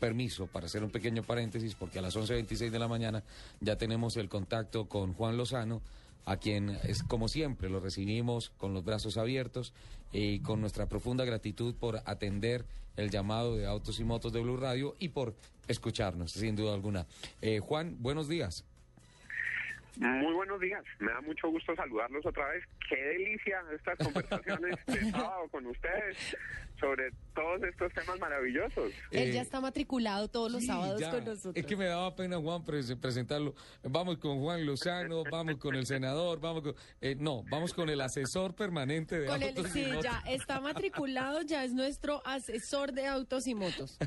Permiso para hacer un pequeño paréntesis porque a las 11.26 de la mañana ya tenemos el contacto con Juan Lozano, a quien es como siempre lo recibimos con los brazos abiertos y con nuestra profunda gratitud por atender el llamado de Autos y Motos de Blue Radio y por escucharnos, sin duda alguna. Eh, Juan, buenos días. Muy buenos días, me da mucho gusto saludarlos otra vez. Qué delicia estas conversaciones de sábado con ustedes sobre todos estos temas maravillosos. Él ya está matriculado todos los Sí, sábados ya. con nosotros. Es que me daba pena, Juan, pres- presentarlo. Vamos con Juan Lozano, vamos con el senador, vamos con... eh, no, vamos con el asesor permanente de Con Autos y sí, Motos. ya está matriculado, ya es nuestro asesor de autos y motos.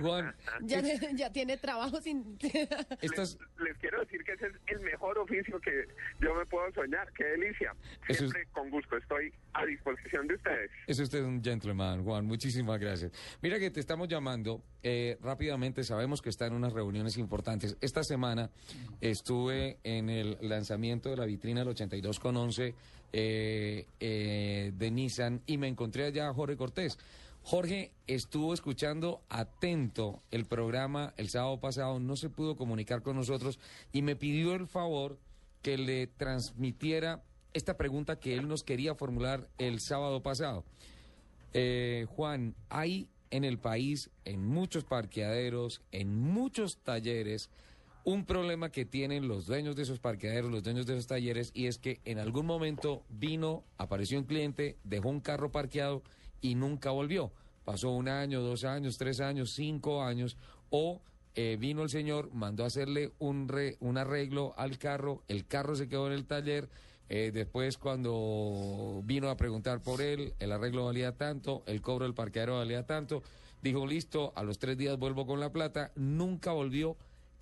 Juan, Ya, ya tiene trabajo sin... estas... Les quiero decir que ese es el mejor oficio que yo me puedo soñar. Qué delicia. Es- Siempre con gusto estoy a disposición de ustedes. Es usted un gentleman, Juan. Muchísimas gracias. Mira que te estamos llamando eh, rápidamente. Sabemos que está en unas reuniones importantes. Esta semana estuve en el lanzamiento de la vitrina del 82 con 11 eh, eh, de Nissan y me encontré allá a Jorge Cortés. Jorge estuvo escuchando atento el programa el sábado pasado, no se pudo comunicar con nosotros y me pidió el favor que le transmitiera esta pregunta que él nos quería formular el sábado pasado. Eh, Juan, hay en el país, en muchos parqueaderos, en muchos talleres, un problema que tienen los dueños de esos parqueaderos, los dueños de esos talleres, y es que en algún momento vino, apareció un cliente, dejó un carro parqueado y nunca volvió. Pasó un año, dos años, tres años, cinco años, o eh, vino el señor, mandó a hacerle un, re- un arreglo al carro, el carro se quedó en el taller, eh, después cuando vino a preguntar por él, el arreglo valía tanto, el cobro del parqueadero valía tanto, dijo listo, a los tres días vuelvo con la plata, nunca volvió.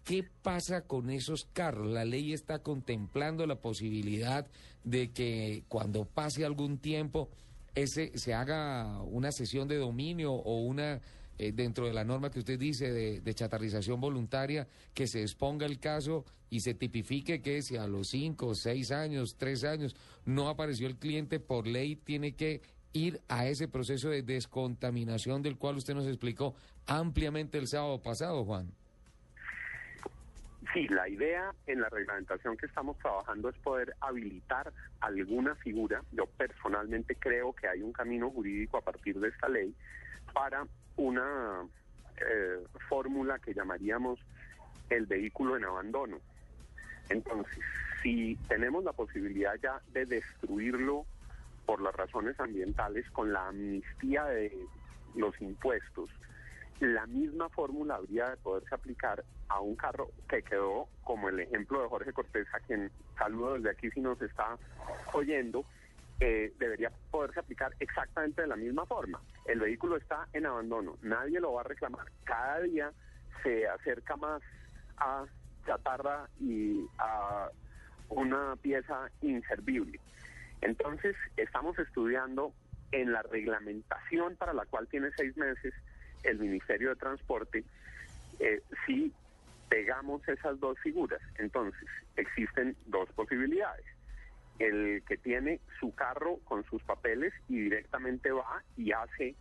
¿Qué pasa con esos carros? La ley está contemplando la posibilidad de que cuando pase algún tiempo ese se haga una sesión de dominio o una eh, dentro de la norma que usted dice de, de chatarrización voluntaria, que se exponga el caso y se tipifique que si a los cinco, seis años, tres años no apareció el cliente, por ley tiene que ir a ese proceso de descontaminación del cual usted nos explicó ampliamente el sábado pasado, Juan. Sí, la idea en la reglamentación que estamos trabajando es poder habilitar alguna figura. Yo personalmente creo que hay un camino jurídico a partir de esta ley para una eh, fórmula que llamaríamos el vehículo en abandono. Entonces, si tenemos la posibilidad ya de destruirlo por las razones ambientales con la amnistía de los impuestos, la misma fórmula habría de poderse aplicar a un carro que quedó, como el ejemplo de Jorge Cortés, a quien saludo desde aquí si nos está oyendo, eh, debería poderse aplicar exactamente de la misma forma. El vehículo está en abandono, nadie lo va a reclamar. Cada día se acerca más a chatarra y a una pieza inservible. Entonces, estamos estudiando en la reglamentación para la cual tiene seis meses el Ministerio de Transporte, eh, si pegamos esas dos figuras. Entonces, existen dos posibilidades. El que tiene su carro con sus papeles y directamente va y hace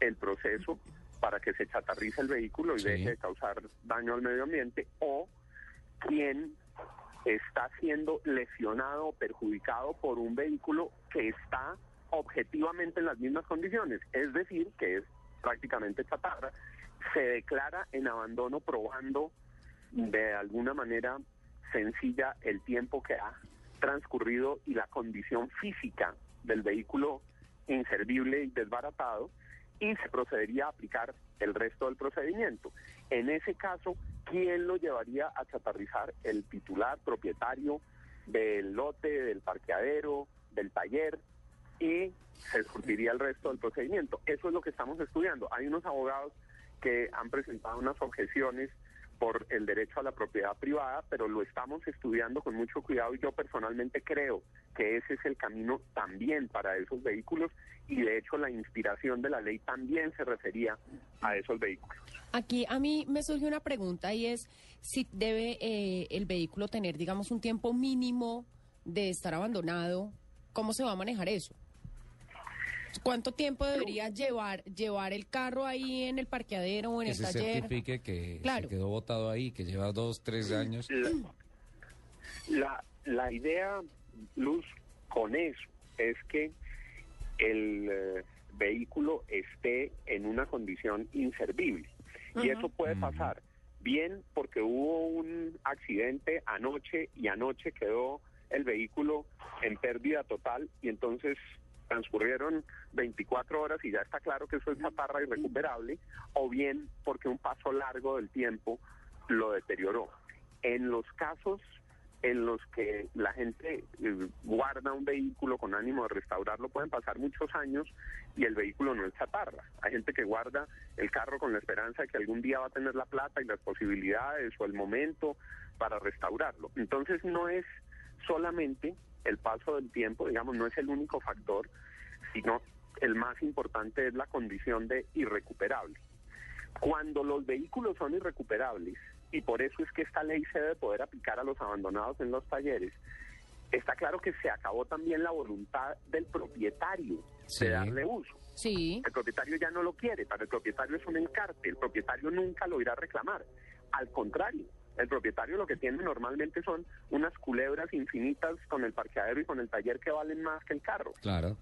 el proceso para que se chatarrice el vehículo y Sí. deje de causar daño al medio ambiente, o quien está siendo lesionado o perjudicado por un vehículo que está objetivamente en las mismas condiciones, es decir, que es prácticamente chatarra, se declara en abandono probando de alguna manera sencilla el tiempo que ha transcurrido y la condición física del vehículo inservible y desbaratado y se procedería a aplicar el resto del procedimiento. En ese caso, ¿quién lo llevaría a chatarrizar? El titular, propietario del lote, del parqueadero, del taller y se surtiría el resto del procedimiento. Eso es lo que estamos estudiando. Hay unos abogados que han presentado unas objeciones por el derecho a la propiedad privada, pero lo estamos estudiando con mucho cuidado y yo personalmente creo que ese es el camino también para esos vehículos y de hecho la inspiración de la ley también se refería a esos vehículos. Aquí a mí me surge una pregunta y es si debe eh, el vehículo tener, digamos, un tiempo mínimo de estar abandonado. ¿Cómo se va a manejar eso? ¿Cuánto tiempo debería llevar llevar el carro ahí en el parqueadero o en Que el se taller? certifique que Claro. se quedó botado ahí, que lleva dos, tres años. La, la, la idea, Luz, con eso es que el eh, vehículo esté en una condición inservible. Y eso puede pasar bien porque hubo un accidente anoche y anoche quedó el vehículo en pérdida total y entonces transcurrieron 24 horas y ya está claro que eso es chatarra irrecuperable, o bien porque un paso largo del tiempo lo deterioró. En los casos en los que la gente eh, guarda un vehículo con ánimo de restaurarlo, pueden pasar muchos años y el vehículo no es chatarra. Hay gente que guarda el carro con la esperanza de que algún día va a tener la plata y las posibilidades o el momento para restaurarlo. Entonces no es solamente el paso del tiempo, digamos, no es el único factor, sino el más importante es la condición de irrecuperable. Cuando los vehículos son irrecuperables, y por eso es que esta ley se debe poder aplicar a los abandonados en los talleres, está claro que se acabó también la voluntad del propietario Sí. de darle uso. Sí. El propietario ya no lo quiere, para el propietario es un encarte, el propietario nunca lo irá a reclamar. Al contrario, el propietario lo que tiene normalmente son unas culebras infinitas con el parqueadero y con el taller que valen más que el carro. Claro.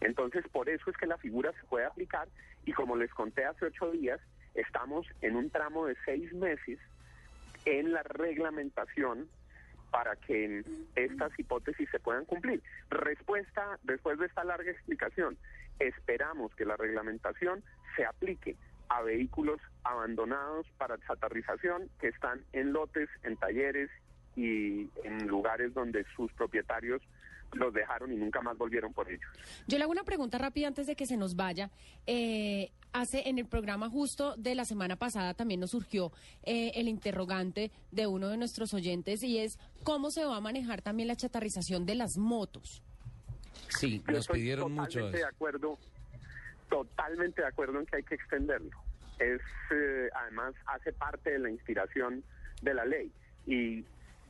Entonces, por eso es que la figura se puede aplicar y como les conté hace ocho días, estamos en un tramo de seis meses en la reglamentación para que estas hipótesis se puedan cumplir. Respuesta, después de esta larga explicación, esperamos que la reglamentación se aplique a vehículos abandonados para chatarrización que están en lotes, en talleres y en lugares donde sus propietarios los dejaron y nunca más volvieron por ellos. Yo le hago una pregunta rápida antes de que se nos vaya. Eh, hace en el programa justo de la semana pasada también nos surgió eh, el interrogante de uno de nuestros oyentes y es cómo se va a manejar también la chatarrización de las motos. Sí, Yo nos estoy pidieron mucho totalmente de eso. acuerdo, totalmente de acuerdo en que hay que extenderlo. Es eh, además hace parte de la inspiración de la ley y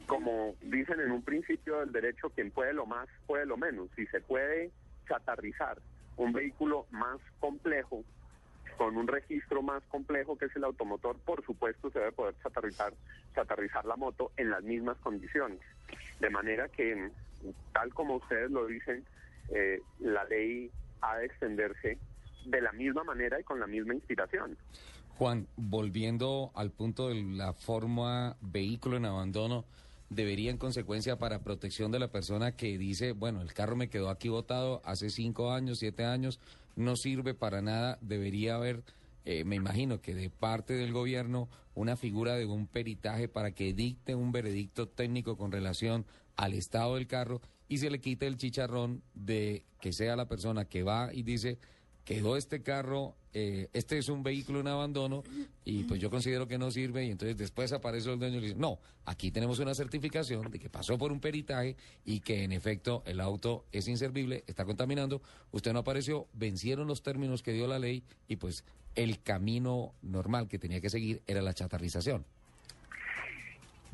como dicen en un principio del derecho, quien puede lo más puede lo menos. Si se puede chatarrizar un vehículo más complejo con un registro más complejo que es el automotor, por supuesto se debe poder chatarrizar, chatarrizar la moto en las mismas condiciones. De manera que, tal como ustedes lo dicen, eh, la ley ha de extenderse de la misma manera y con la misma inspiración. Juan, volviendo al punto de la forma vehículo en abandono, debería en consecuencia para protección de la persona que dice, bueno, el carro me quedó aquí botado hace cinco años, siete años, no sirve para nada, debería haber, eh, me imagino que de parte del gobierno, una figura de un peritaje para que dicte un veredicto técnico con relación al estado del carro y se le quite el chicharrón de que sea la persona que va y dice, quedó este carro, eh, este es un vehículo en abandono y pues yo considero que no sirve y entonces después aparece el dueño y dice, no, aquí tenemos una certificación de que pasó por un peritaje y que en efecto el auto es inservible, está contaminando, usted no apareció, vencieron los términos que dio la ley y pues el camino normal que tenía que seguir era la chatarrización.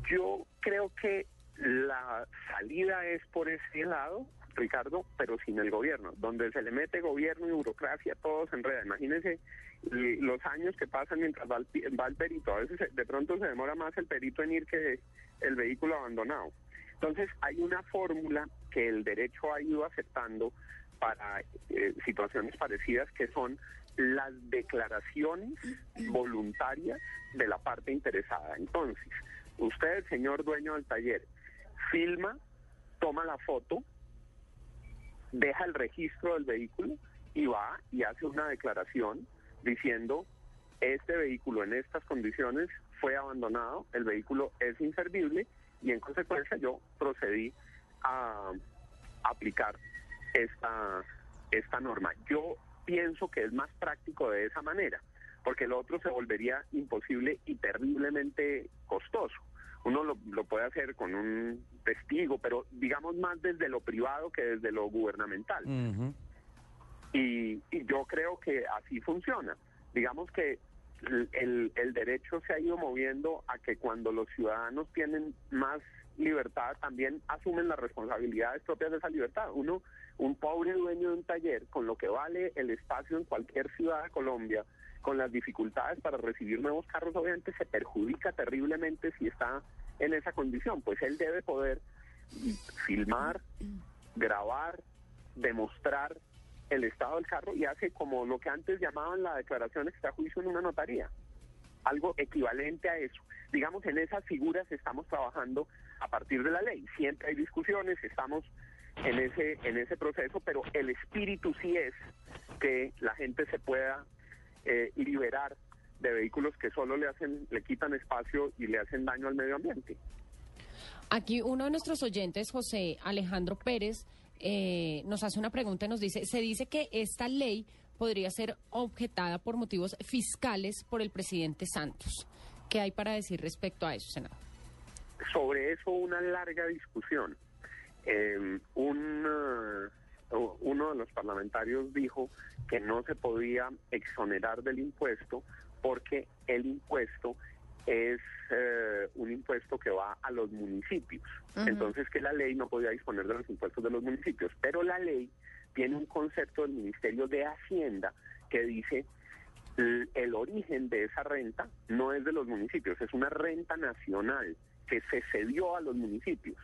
Yo creo que la salida es por ese lado, Ricardo, pero sin el gobierno. Donde se le mete gobierno y burocracia, todo se enreda. Imagínense los años que pasan mientras va el, va el perito. A veces de pronto se demora más el perito en ir que el vehículo abandonado. Entonces hay una fórmula que el derecho ha ido aceptando para eh, situaciones parecidas que son las declaraciones voluntarias de la parte interesada. Entonces, usted, señor dueño del taller, filma, toma la foto, deja el registro del vehículo y va y hace una declaración diciendo este vehículo en estas condiciones fue abandonado, el vehículo es inservible y en consecuencia yo procedí a aplicar esta, esta norma. Yo pienso que es más práctico de esa manera, porque lo otro se volvería imposible y terriblemente costoso. Uno lo, lo puede hacer con un testigo, pero digamos más desde lo privado que desde lo gubernamental. Y, y yo creo que así funciona. Digamos que el, el- el derecho se ha ido moviendo a que cuando los ciudadanos tienen más libertad, también asumen las responsabilidades propias de esa libertad. Uno, un pobre dueño de un taller, con lo que vale el espacio en cualquier ciudad de Colombia, con las dificultades para recibir nuevos carros, obviamente se perjudica terriblemente si está en esa condición. Pues él debe poder filmar, grabar, demostrar el estado del carro y hace como lo que antes llamaban la declaración extra juicio en una notaría, algo equivalente a eso. Digamos, en esas figuras estamos trabajando a partir de la ley. Siempre hay discusiones, estamos en ese en ese proceso, pero el espíritu sí es que la gente se pueda eh, liberar de vehículos que solo le hacen le quitan espacio y le hacen daño al medio ambiente. Aquí uno de nuestros oyentes, José Alejandro Pérez, eh, nos hace una pregunta y nos dice, se dice que esta ley podría ser objetada por motivos fiscales por el presidente Santos. ¿Qué hay para decir respecto a eso, senador? sobre eso una larga discusión. Eh, un, uno de los parlamentarios dijo que no se podía exonerar del impuesto porque el impuesto es eh, un impuesto que va a los municipios. Entonces que la ley no podía disponer de los impuestos de los municipios. Pero la ley tiene un concepto del Ministerio de Hacienda que dice el origen de esa renta no es de los municipios, es una renta nacional que se cedió a los municipios.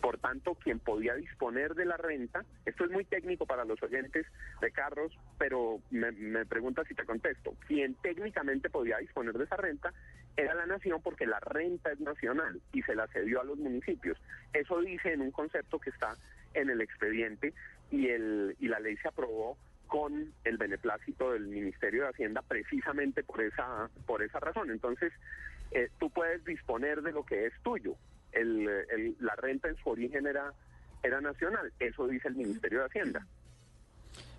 Por tanto, quien podía disponer de la renta, esto es muy técnico para los oyentes de carros, pero me, me pregunta si te contesto, quien técnicamente podía disponer de esa renta era la nación porque la renta es nacional y se la cedió a los municipios. Eso dice en un concepto que está en el expediente y, el, y la ley se aprobó con el beneplácito del Ministerio de Hacienda precisamente por esa por esa razón. Entonces, eh, tú puedes disponer de lo que es tuyo. El, la renta en su origen era era nacional, eso dice el Ministerio de Hacienda.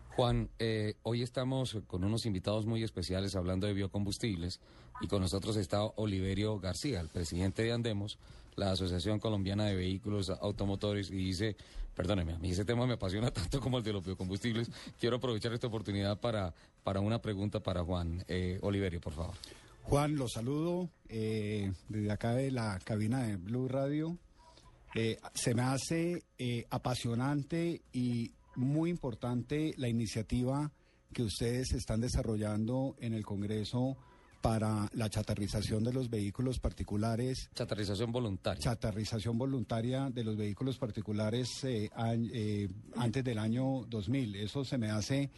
Juan, eh, hoy estamos con unos invitados muy especiales hablando de biocombustibles y con nosotros está Oliverio García, el presidente de Andemos, la Asociación Colombiana de Vehículos Automotores, y dice, perdóneme, a mí ese tema me apasiona tanto como el de los biocombustibles. Quiero aprovechar esta oportunidad para, para una pregunta para Juan. Eh, Oliverio, por favor. Juan, los saludo eh, desde acá de la cabina de Blue Radio. Eh, se me hace eh, apasionante y muy importante la iniciativa que ustedes están desarrollando en el Congreso para la chatarrización de los vehículos particulares Chatarrización voluntaria. chatarrización voluntaria de los vehículos particulares eh, eh, antes del año 2000. Eso se me hace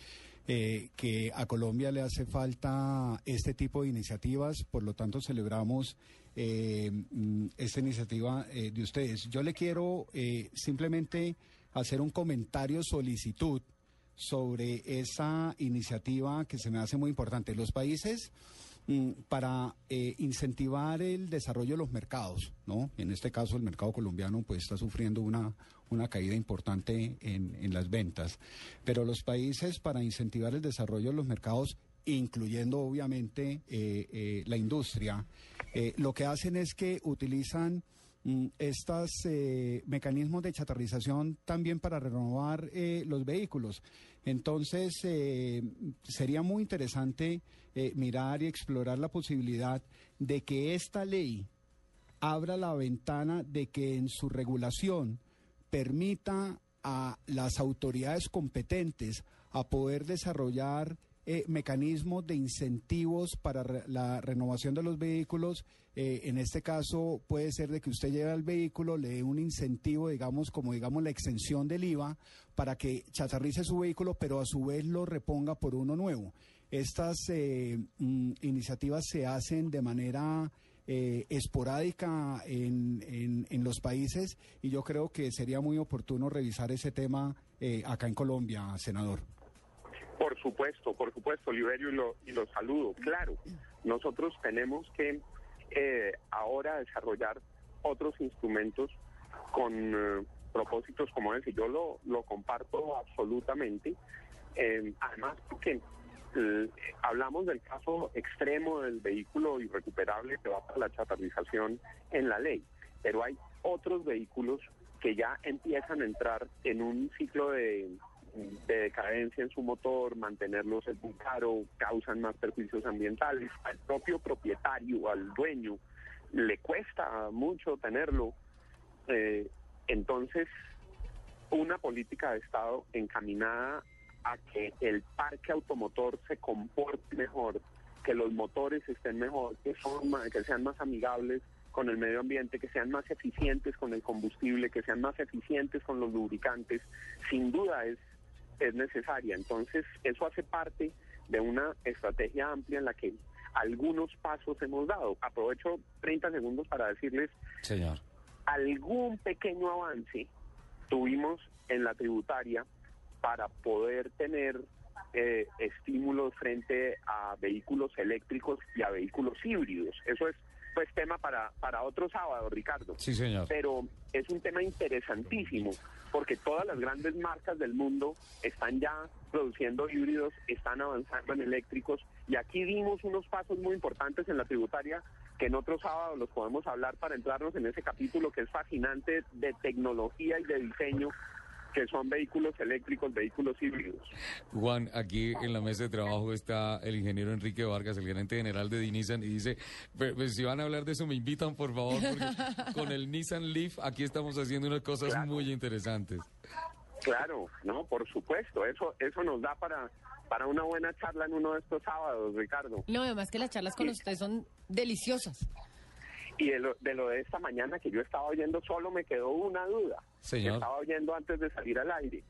eh, que a Colombia le hace falta este tipo de iniciativas, por lo tanto celebramos eh, mm, esta iniciativa eh, de ustedes. Yo le quiero eh, simplemente hacer un comentario solicitud sobre esa iniciativa que se me hace muy importante. Los países para eh, incentivar el desarrollo de los mercados, ¿no? En este caso el mercado colombiano pues está sufriendo una, una caída importante en, en las ventas, pero los países para incentivar el desarrollo de los mercados incluyendo obviamente eh, eh, la industria, eh, lo que hacen es que utilizan mm, estos mecanismos de chatarrización también para renovar eh, los vehículos. Entonces, eh, sería muy interesante eh, mirar y explorar la posibilidad de que esta ley abra la ventana de que en su regulación permita a las autoridades competentes a poder desarrollar eh, mecanismos de incentivos para re- la renovación de los vehículos. Eh, en este caso puede ser de que usted lleve al vehículo, le dé un incentivo, digamos, como digamos la exención del IVA, para que chatarrice su vehículo, pero a su vez lo reponga por uno nuevo. Estas eh, mm, iniciativas se hacen de manera eh, esporádica en, en- en los países y yo creo que sería muy oportuno revisar ese tema eh, acá en Colombia, senador. Por supuesto, por supuesto, Oliverio, y lo, saludo. Claro, nosotros tenemos que eh, ahora desarrollar otros instrumentos con eh, propósitos como ese. Yo lo, lo comparto absolutamente. Eh, además, porque eh, hablamos del caso extremo del vehículo irrecuperable que va para la chatarrización en la ley, pero hay otros vehículos que ya empiezan a entrar en un ciclo de, de decadencia en su motor, mantenerlos es muy caro, causan más perjuicios ambientales, al propio propietario, al dueño, le cuesta mucho tenerlo. Eh, entonces, una política de Estado encaminada a que el parque automotor se comporte mejor, que los motores estén mejor, que, son que sean más amigables con el medio ambiente, que sean más eficientes con el combustible, que sean más eficientes con los lubricantes, sin duda es, es necesaria. Entonces, eso hace parte de una estrategia amplia en la que algunos pasos hemos dado. Aprovecho 30 segundos para decirles Señor. algún pequeño avance tuvimos en la tributaria para poder tener eh, estímulos frente a vehículos eléctricos y a vehículos híbridos. Eso es pues tema para, para otro sábado, Ricardo. Sí, señor. Pero es un tema interesantísimo porque todas las grandes marcas del mundo están ya produciendo híbridos, están avanzando en eléctricos y aquí dimos unos pasos muy importantes en la tributaria que en otro sábado los podemos hablar para entrarnos en ese capítulo que es fascinante de tecnología y de diseño que son vehículos eléctricos, vehículos híbridos. Juan, aquí en la mesa de trabajo está el ingeniero Enrique Vargas, el gerente general de Nissan, y dice, "Pe- pues, si van a hablar de eso, me invitan, por favor, porque con el Nissan Leaf aquí estamos haciendo unas cosas Claro. muy interesantes. Claro, no, por supuesto, eso eso nos da para para una buena charla en uno de estos sábados, Ricardo. No, además que las charlas con usted son deliciosas. Y de lo, de lo de esta mañana que yo estaba oyendo, solo me quedó una duda. Señor. Que estaba oyendo antes de salir al aire.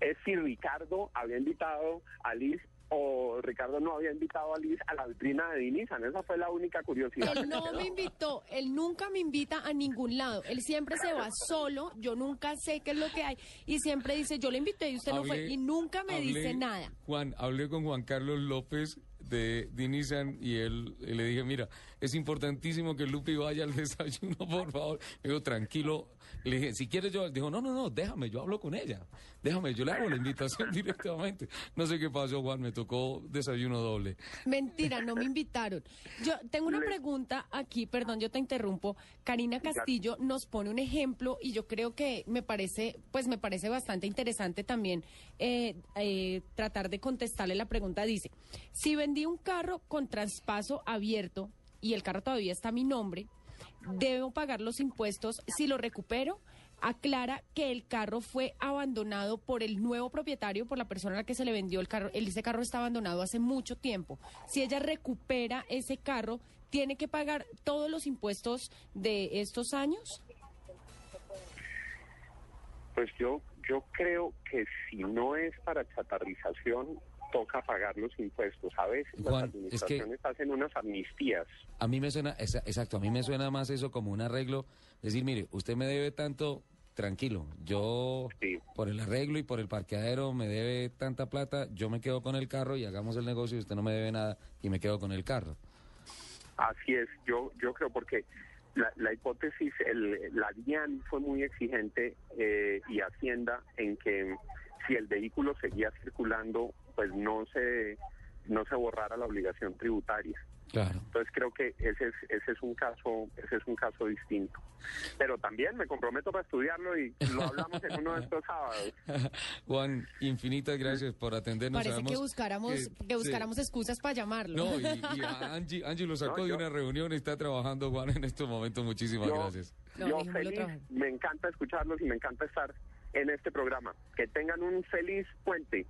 Es si Ricardo había invitado a Liz o Ricardo no había invitado a Liz a la vitrina de Nissan. Esa fue la única curiosidad. Él no me invitó, él nunca me invita a ningún lado. Él siempre se va solo, yo nunca sé qué es lo que hay. Y siempre dice, yo le invité y usted no fue. Hablé- Y nunca me hablé- dice nada. Juan, hablé con Juan Carlos López de, Nissan y él y le dije, mira, es importantísimo que Lupi vaya al desayuno, por favor. Me dijo, tranquilo. Le dije, si quieres yo, dijo, no, no, no, déjame, yo hablo con ella. Déjame, yo le hago la invitación directamente. No sé qué pasó, Juan, me tocó desayuno doble. Mentira, no me invitaron. Yo tengo una pregunta aquí, perdón, yo te interrumpo. Karina Castillo nos pone un ejemplo y yo creo que me parece, pues me parece bastante interesante también eh, eh, tratar de contestarle la pregunta. Dice, si vendí un carro con traspaso abierto y el carro todavía está a mi nombre, debo pagar los impuestos si lo recupero. Aclara que el carro fue abandonado por el nuevo propietario, por la persona a la que se le vendió el carro. Ese carro está abandonado hace mucho tiempo. Si ella recupera ese carro, ¿tiene que pagar todos los impuestos de estos años? Pues yo, yo creo que si no es para chatarrización, toca pagar los impuestos. A veces Juan, las es que- administraciones hacen unas amnistías. A mí me suena, esa- exacto, a mí me suena más eso como un arreglo. Decir, mire, usted me debe tanto, tranquilo, yo Sí. por el arreglo y por el parqueadero me debe tanta plata, yo me quedo con el carro y hagamos el negocio y usted no me debe nada y me quedo con el carro. Así es, yo yo creo porque la, la hipótesis, el, la DIAN fue muy exigente eh, y Hacienda en que si el vehículo seguía circulando, pues no se no se borrara la obligación tributaria. Claro. Entonces creo que ese es ese es un caso ese es un caso distinto. Pero también me comprometo para estudiarlo y lo hablamos en uno de estos sábados. Juan, infinitas gracias por atendernos. Parece Sabemos que buscáramos, que- que buscáramos excusas para llamarlo. No, y, y Angie, Angie lo sacó No, de yo- una reunión y está trabajando, Juan, en estos momentos. Muchísimas Yo, gracias. No, yo feliz, me encanta escucharlos y me encanta estar en este programa. Que tengan un feliz puente.